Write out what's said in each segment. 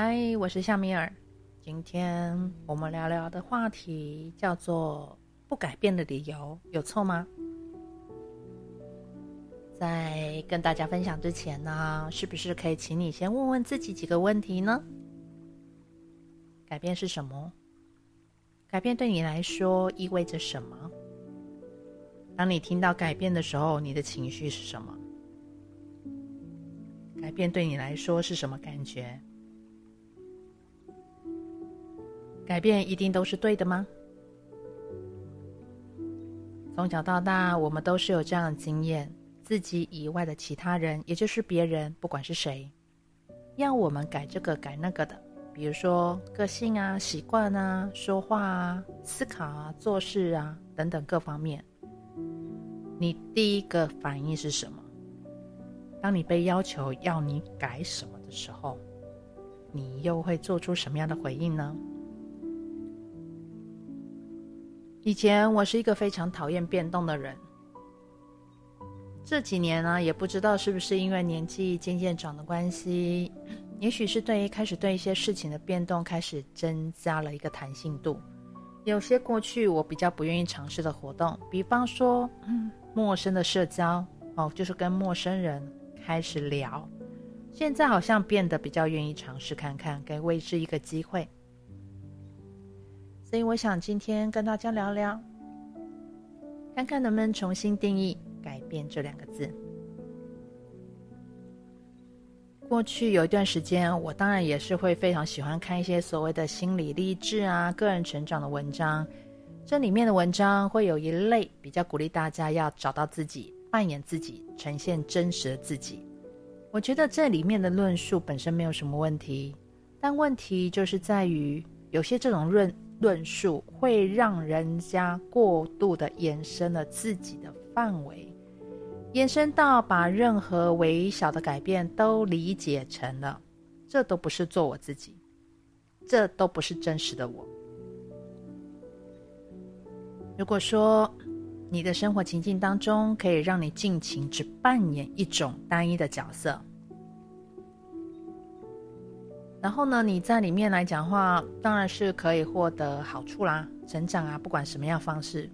嗨，我是夏米尔。今天我们聊聊的话题叫做“不改变的理由有错吗？”在跟大家分享之前呢，是不是可以请你先问问自己几个问题呢？改变是什么？改变对你来说意味着什么？当你听到改变的时候，你的情绪是什么？改变对你来说是什么感觉？改变一定都是对的吗？从小到大，我们都是有这样的经验：自己以外的其他人，也就是别人，不管是谁，要我们改这个改那个的，比如说个性啊、习惯啊、说话啊、思考啊、做事啊等等各方面。你第一个反应是什么？当你被要求要你改什么的时候，你又会做出什么样的回应呢？以前我是一个非常讨厌变动的人，这几年呢，也不知道是不是因为年纪渐渐长的关系，也许是对开始对一些事情的变动开始增加了一个弹性度。有些过去我比较不愿意尝试的活动，比方说，嗯，陌生的社交哦，就是跟陌生人。开始聊，现在好像变得比较愿意尝试看看，给未知一个机会。所以我想今天跟大家聊聊，看看能不能重新定义“改变”这两个字。过去有一段时间，我当然也是会非常喜欢看一些所谓的心理励志啊、个人成长的文章。这里面的文章会有一类比较鼓励大家要找到自己。扮演自己，呈现真实的自己。我觉得这里面的论述本身没有什么问题，但问题就是在于有些这种论论述会让人家过度的延伸了自己的范围，延伸到把任何微小的改变都理解成了，这都不是做我自己，这都不是真实的我。如果说，你的生活情境当中，可以让你尽情只扮演一种单一的角色，然后呢，你在里面来讲话，当然是可以获得好处啦，成长啊，不管什么样方式。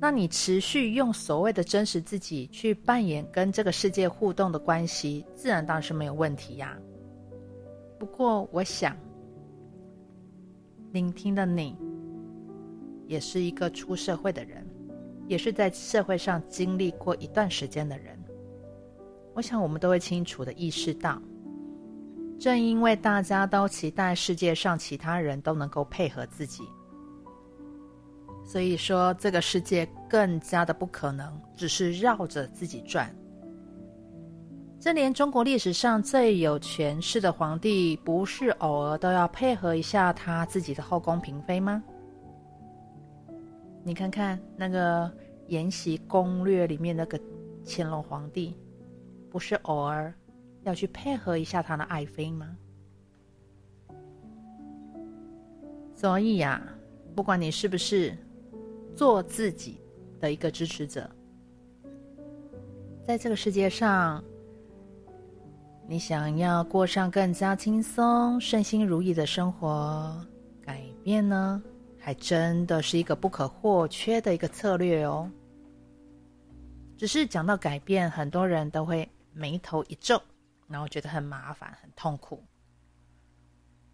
那你持续用所谓的真实自己去扮演跟这个世界互动的关系，自然当然是没有问题呀。不过，我想聆听的你，也是一个出社会的人。也是在社会上经历过一段时间的人，我想我们都会清楚的意识到，正因为大家都期待世界上其他人都能够配合自己，所以说这个世界更加的不可能只是绕着自己转。这连中国历史上最有权势的皇帝，不是偶尔都要配合一下他自己的后宫嫔妃吗？你看看那个《延禧攻略》里面那个乾隆皇帝，不是偶尔要去配合一下他的爱妃吗？所以呀，不管你是不是做自己的一个支持者，在这个世界上，你想要过上更加轻松、顺心如意的生活，改变呢？还真的是一个不可或缺的一个策略哦。只是讲到改变，很多人都会眉头一皱，然后觉得很麻烦、很痛苦。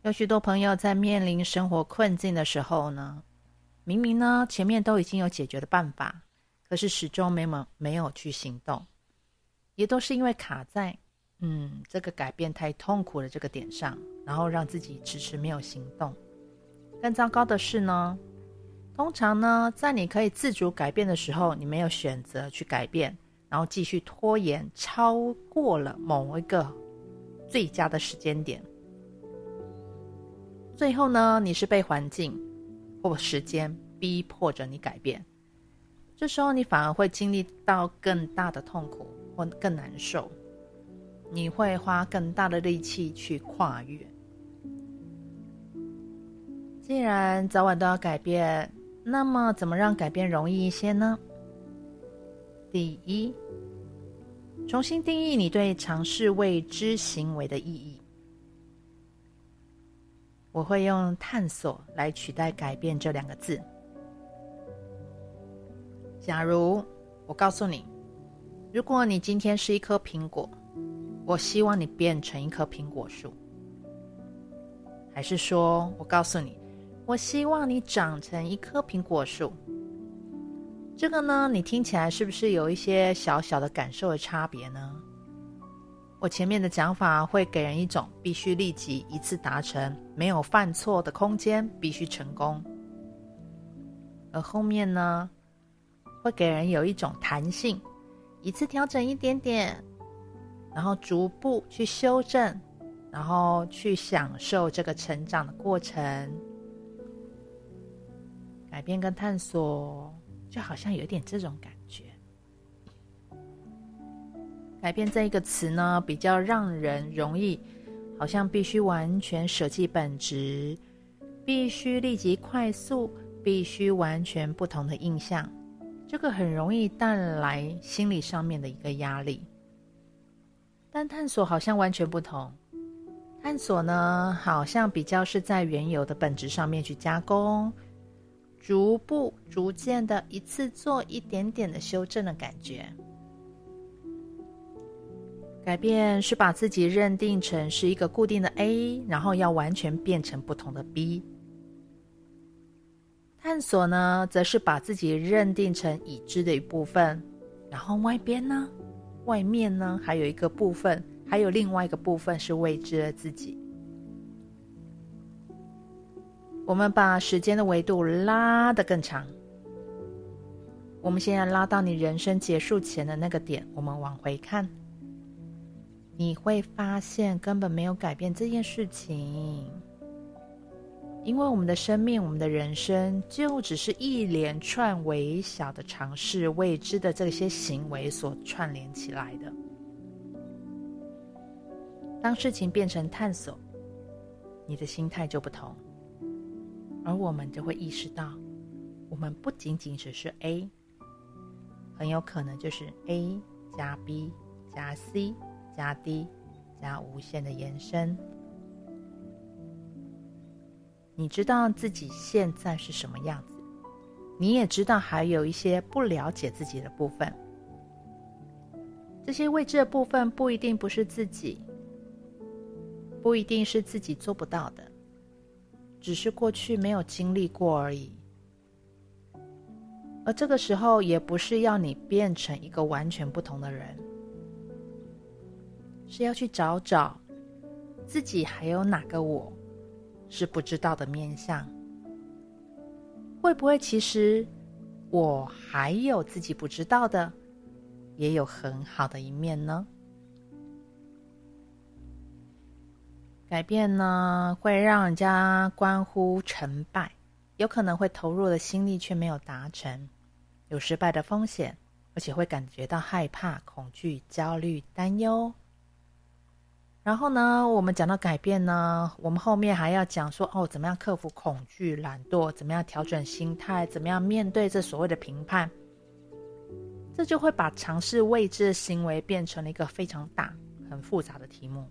有许多朋友在面临生活困境的时候呢，明明呢前面都已经有解决的办法，可是始终没有没有去行动，也都是因为卡在嗯这个改变太痛苦的这个点上，然后让自己迟迟没有行动。更糟糕的是呢，通常呢，在你可以自主改变的时候，你没有选择去改变，然后继续拖延，超过了某一个最佳的时间点，最后呢，你是被环境或时间逼迫着你改变，这时候你反而会经历到更大的痛苦或更难受，你会花更大的力气去跨越。既然早晚都要改变，那么怎么让改变容易一些呢？第一，重新定义你对尝试未知行为的意义。我会用探索来取代改变这两个字。假如我告诉你，如果你今天是一颗苹果，我希望你变成一棵苹果树。还是说我告诉你，我希望你长成一棵苹果树。这个呢，你听起来是不是有一些小小的感受的差别呢？我前面的讲法会给人一种必须立即一次达成，没有犯错的空间，必须成功。而后面呢，会给人有一种弹性，一次调整一点点，然后逐步去修正，然后去享受这个成长的过程。改变跟探索，就好像有点这种感觉。改变这一个词呢，比较让人容易，好像必须完全舍弃本质，必须立即快速，必须完全不同的印象，这个很容易带来心理上面的一个压力。但探索好像完全不同，探索呢，好像比较是在原有的本质上面去加工，逐步、逐渐的一次做一点点的修正的感觉。改变是把自己认定成是一个固定的 A，然后要完全变成不同的 B。探索呢，则是把自己认定成已知的一部分，然后外边呢，外面呢，还有一个部分，还有另外一个部分是未知的自己。我们把时间的维度拉得更长，我们现在拉到你人生结束前的那个点，我们往回看。你会发现根本没有改变这件事情，因为我们的生命、我们的人生就只是一连串微小的尝试、未知的这些行为所串联起来的。当事情变成探索，你的心态就不同，而我们就会意识到，我们不仅仅只是 A，很有可能就是 A 加 B 加 C。加 D，加无限的延伸。你知道自己现在是什么样子，你也知道还有一些不了解自己的部分。这些未知的部分不一定不是自己，不一定是自己做不到的，只是过去没有经历过而已。而这个时候，也不是要你变成一个完全不同的人。是要去找找自己还有哪个我是不知道的面相？会不会其实我还有自己不知道的，也有很好的一面呢？改变呢，会让人家关乎成败，有可能会投入的心力却没有达成，有失败的风险，而且会感觉到害怕、恐惧、焦虑、担忧。然后呢，我们讲到改变呢，我们后面还要讲说哦，怎么样克服恐惧、懒惰，怎么样调整心态，怎么样面对这所谓的评判，这就会把尝试未知的行为变成了一个非常大、很复杂的题目。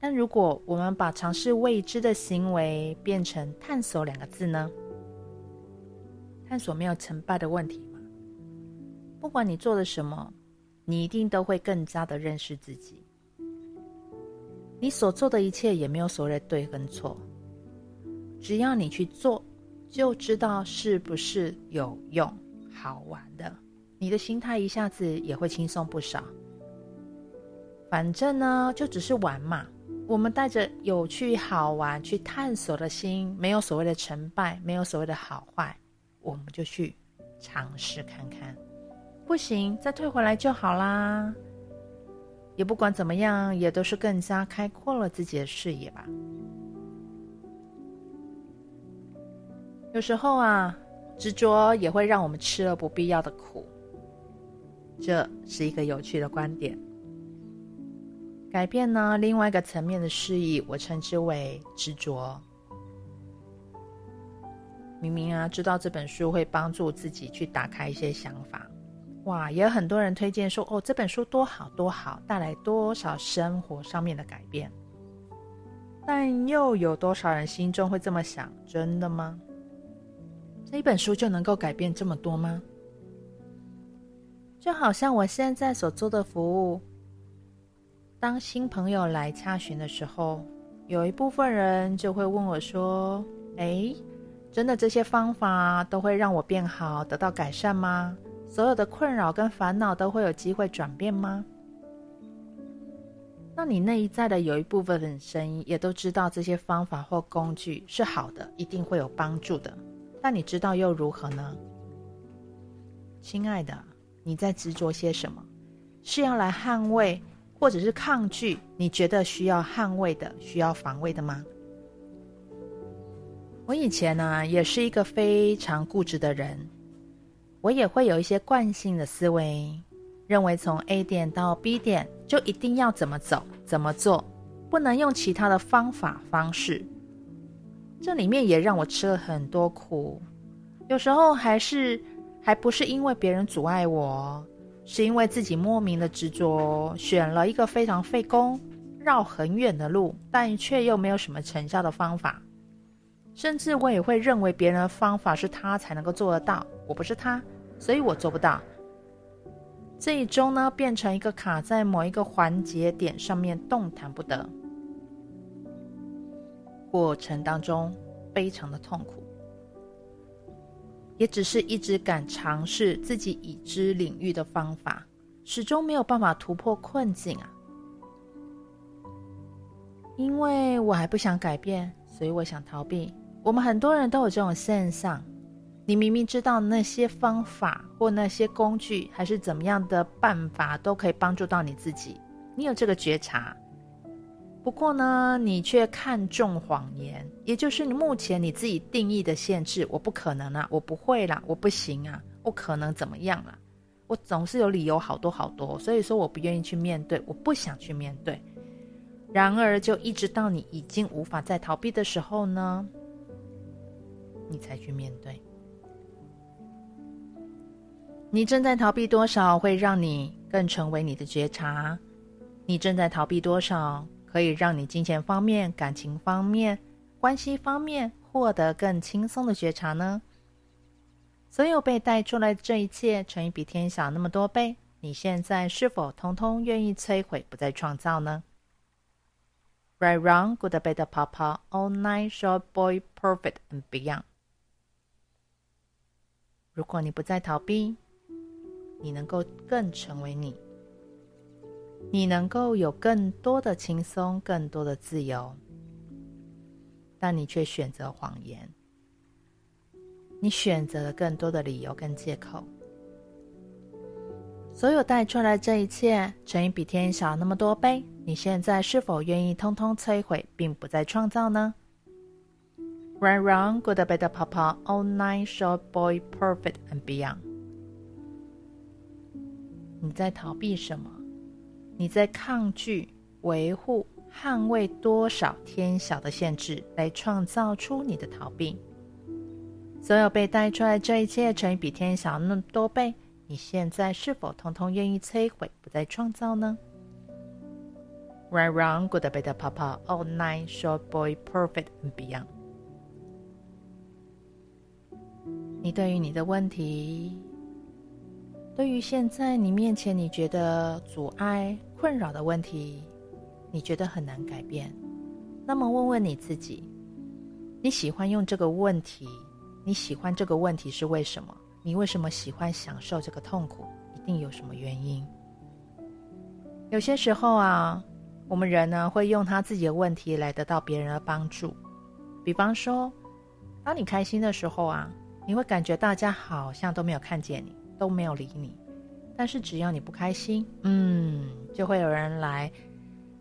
但如果我们把尝试未知的行为变成探索两个字呢？探索没有成败的问题吗？不管你做了什么。你一定都会更加的认识自己。你所做的一切也没有所谓的对跟错，只要你去做，就知道是不是有用、好玩的。你的心态一下子也会轻松不少。反正呢，就只是玩嘛。我们带着有趣、好玩去探索的心，没有所谓的成败，没有所谓的好坏，我们就去尝试看看。不行，再退回来就好啦。也不管怎么样，也都是更加开阔了自己的视野吧。有时候啊，执着也会让我们吃了不必要的苦。这是一个有趣的观点。改变呢，另外一个层面的示意，我称之为执着。明明啊，知道这本书会帮助自己去打开一些想法。哇，也有很多人推荐说，哦，这本书多好多好，带来多少生活上面的改变。但又有多少人心中会这么想？真的吗？这一本书就能够改变这么多吗？就好像我现在所做的服务，当新朋友来查询的时候，有一部分人就会问我说：“诶，真的这些方法都会让我变好，得到改善吗？所有的困扰跟烦恼都会有机会转变吗？”那你内在的有一部分的声音也都知道这些方法或工具是好的，一定会有帮助的。但你知道又如何呢？亲爱的。你在执着些什么？是要来捍卫，或者是抗拒？你觉得需要捍卫的、需要防卫的吗？我以前呢，也是一个非常固执的人，我也会有一些惯性的思维，认为从 A 点到 B 点就一定要怎么走、怎么做，不能用其他的方法方式。这里面也让我吃了很多苦，有时候还是。还不是因为别人阻碍我，是因为自己莫名的执着，选了一个非常费工、绕很远的路，但却又没有什么成效的方法。甚至我也会认为别人的方法是他才能够做得到，我不是他，所以我做不到。最终呢，变成一个卡在某一个环节点上面动弹不得，过程当中非常的痛苦。也只是一直敢尝试自己已知领域的方法，始终没有办法突破困境啊！因为我还不想改变，所以我想逃避。我们很多人都有这种现象：你明明知道那些方法或那些工具，还是怎么样的办法都可以帮助到你自己，你有这个觉察。不过呢，你却看重谎言，也就是你目前你自己定义的限制。我不可能啊，我不会啦，我不行啊，我可能怎么样啊？我总是有理由，好多好多，所以说我不愿意去面对，我不想去面对。然而，就一直到你已经无法再逃避的时候呢，你才去面对。你正在逃避多少，会让你更成为你的觉察。你正在逃避多少？可以让你金钱方面、感情方面、关系方面获得更轻松的觉察呢？所有被带出来的这一切乘以比天小那么多倍，你现在是否通通愿意摧毁，不再创造呢？Right, wrong, good, bad, papa, all night, short boy, perfect and beyond。如果你不再逃避，你能够更成为你。你能够有更多的轻松，更多的自由，但你却选择谎言。你选择了更多的理由跟借口。所有带出来这一切，乘以比天小那么多倍，你现在是否愿意通通摧毁，并不再创造呢？Right, wrong, good, bad, papa, all night, short boy, perfect and beyond。你在逃避什么？你在抗拒、维护、捍卫多少天小的限制，来创造出你的逃避？所有被带出来这一切，乘以比天小那么多倍，你现在是否通通愿意摧毁，不再创造呢？Right, wrong, good, bad, papa, all night, short boy, perfect and beyond。你对于你的问题，对于现在你面前你觉得阻碍。困扰的问题，你觉得很难改变？那么问问你自己，你喜欢用这个问题？你喜欢这个问题是为什么？你为什么喜欢享受这个痛苦？一定有什么原因。有些时候啊，我们人呢会用他自己的问题来得到别人的帮助。比方说，当你开心的时候啊，你会感觉大家好像都没有看见你，都没有理你。但是只要你不开心，嗯，就会有人来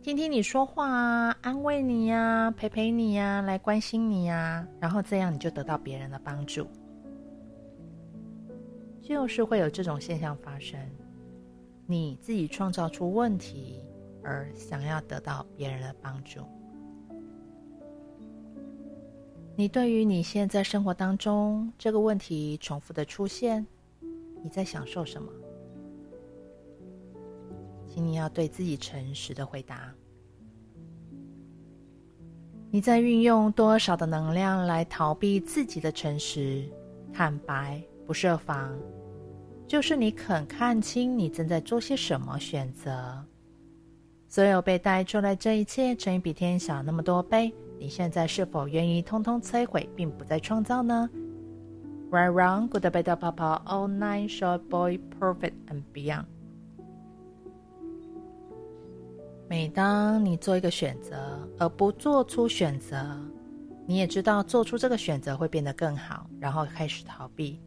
听听你说话啊，安慰你呀，陪陪你呀，来关心你呀，然后这样你就得到别人的帮助，就是会有这种现象发生。你自己创造出问题，而想要得到别人的帮助。你对于你现在生活当中这个问题重复的出现，你在享受什么？你要对自己诚实的回答。你在运用多少的能量来逃避自己的诚实、坦白、不设防？就是你肯看清你正在做些什么选择。所有被带出来这一切，乘以比天小那么多倍，你现在是否愿意通通摧毁，并不再创造呢？Right, wrong, good, bad, papa, all night, short boy, perfect and beyond。每当你做一个选择，而不做出选择，你也知道做出这个选择会变得更好，然后开始逃避，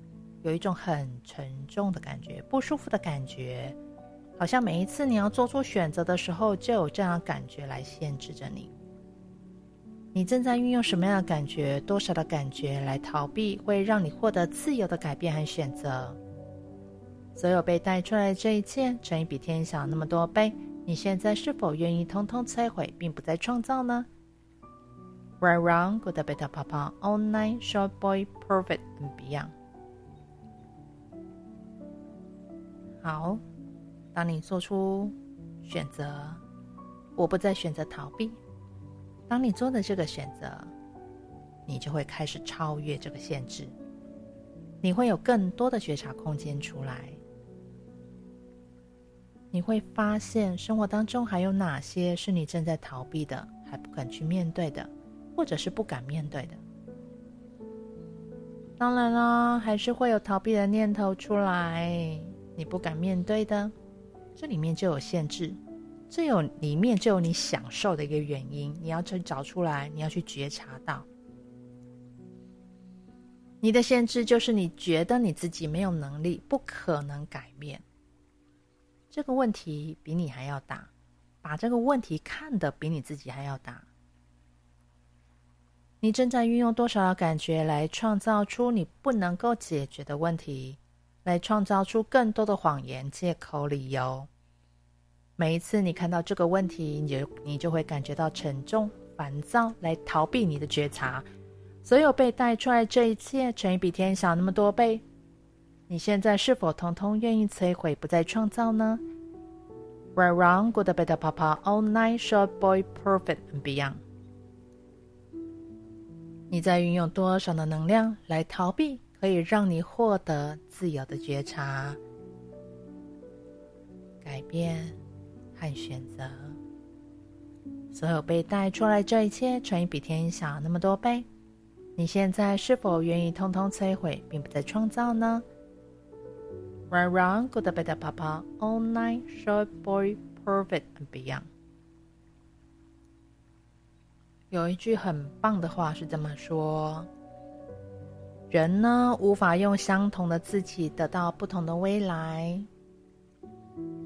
有一种很沉重的感觉，不舒服的感觉。好像每一次你要做出选择的时候，就有这样的感觉来限制着你。你正在运用什么样的感觉、多少的感觉来逃避，会让你获得自由的改变和选择？所有被带出来的这一切，乘以比天小那么多倍，你现在是否愿意通通摧毁，并不再创造呢？Right, wrong, good, bad, papa, all night, short boy, perfect and beyond。好。当你做出选择，我不再选择逃避。当你做的这个选择，你就会开始超越这个限制，你会有更多的觉察空间出来。你会发现生活当中还有哪些是你正在逃避的，还不肯去面对的，或者是不敢面对的。当然啦，还是会有逃避的念头出来，你不敢面对的。这里面就有限制，这有里面就有你享受的一个原因，你要去找出来，你要去觉察到，你的限制就是你觉得你自己没有能力，不可能改变。这个问题比你还要大，把这个问题看得比你自己还要大。你正在运用多少的感觉来创造出你不能够解决的问题？来创造出更多的谎言、借口、理由。每一次你看到这个问题，你就你就会感觉到沉重、烦躁，来逃避你的觉察。所有被带出来这一切，乘以比天小那么多倍，你现在是否通通愿意摧毁，不再创造呢？Right, wrong, good, bad, papa, all night, short boy, perfect and beyond。你在运用多少的能量来逃避？可以让你获得自由的觉察、改变和选择。所有被带出来这一切，乘以比天小那么多倍，你现在是否愿意通通摧毁，并不再创造呢？Right, wrong, good, bad, papa, all night, short boy, perfect and beyond。有一句很棒的话是这么说。人呢，无法用相同的自己得到不同的未来。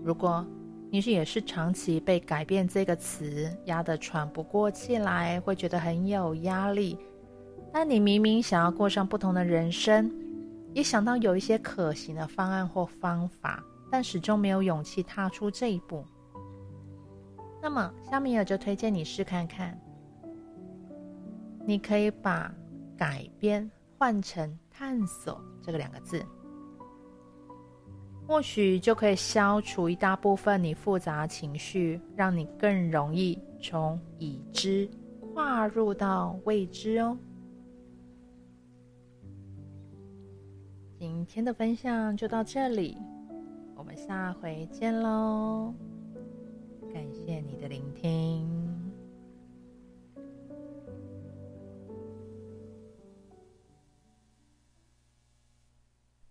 如果你是也是长期被“改变”这个词压得喘不过气来，会觉得很有压力。但你明明想要过上不同的人生，也想到有一些可行的方案或方法，但始终没有勇气踏出这一步。那么，夏米尔就推荐你试看看，你可以把“改变”换成探索这个两个字，或许就可以消除一大部分你复杂情绪，让你更容易从已知跨入到未知哦。今天的分享就到这里，我们下回见喽！感谢你的聆听。